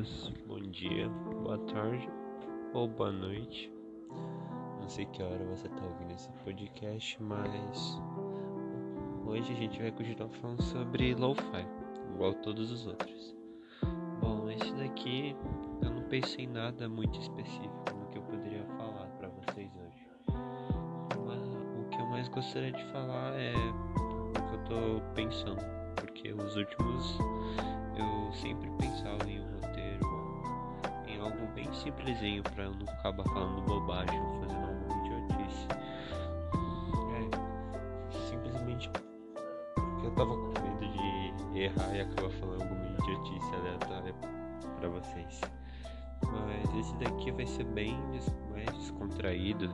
todos, bom dia, boa tarde ou boa noite. Não sei que hora você está ouvindo esse podcast, mas hoje a gente vai continuar falando sobre lo-fi, igual todos os outros. Bom, esse daqui eu não pensei em nada muito específico no que eu poderia falar para vocês hoje. Mas o que eu mais gostaria de falar é o que eu tô pensando, porque os últimos simplesinho para eu não acabar falando bobagem ou fazendo alguma idiotice. É, simplesmente porque eu tava com medo de errar e acabar falando alguma idiotice aleatória para vocês. Mas esse daqui vai ser bem mais descontraído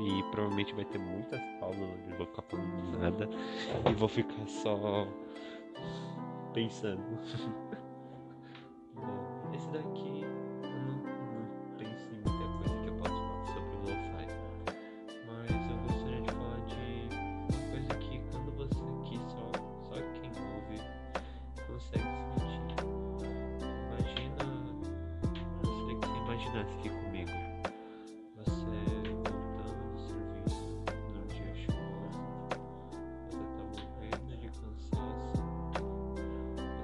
e provavelmente vai ter muitas pausas onde vou ficar falando nada e vou ficar só pensando. Esse daqui imaginasse aqui comigo, você voltando do serviço num dia chuvoso, você tá morrendo de cansaço.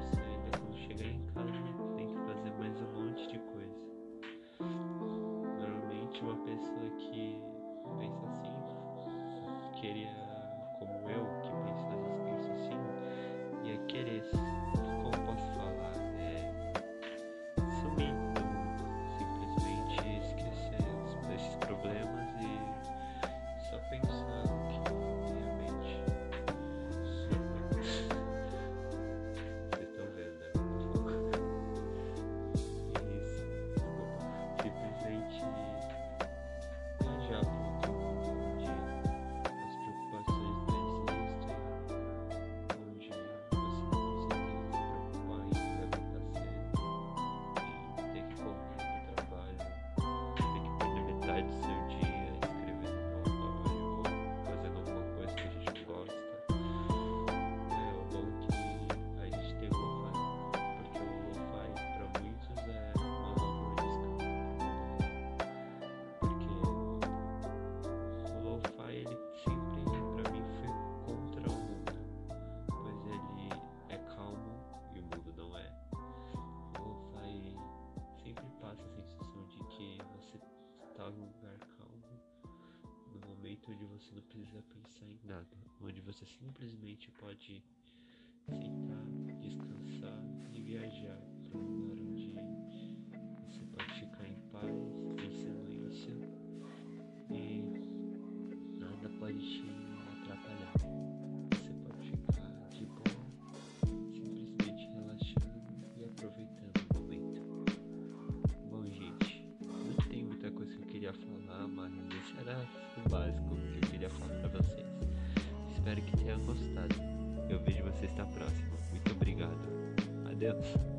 Você ainda quando chegar em casa tem que fazer mais um monte de coisa. Normalmente uma pessoa que pensa assim, queria como eu, você não precisa pensar em nada, onde você simplesmente pode sentar, descansar e viajar falar, mas esse era o básico que eu queria falar para vocês. Espero que tenham gostado. Eu vejo vocês na próxima. Muito obrigado. Adeus.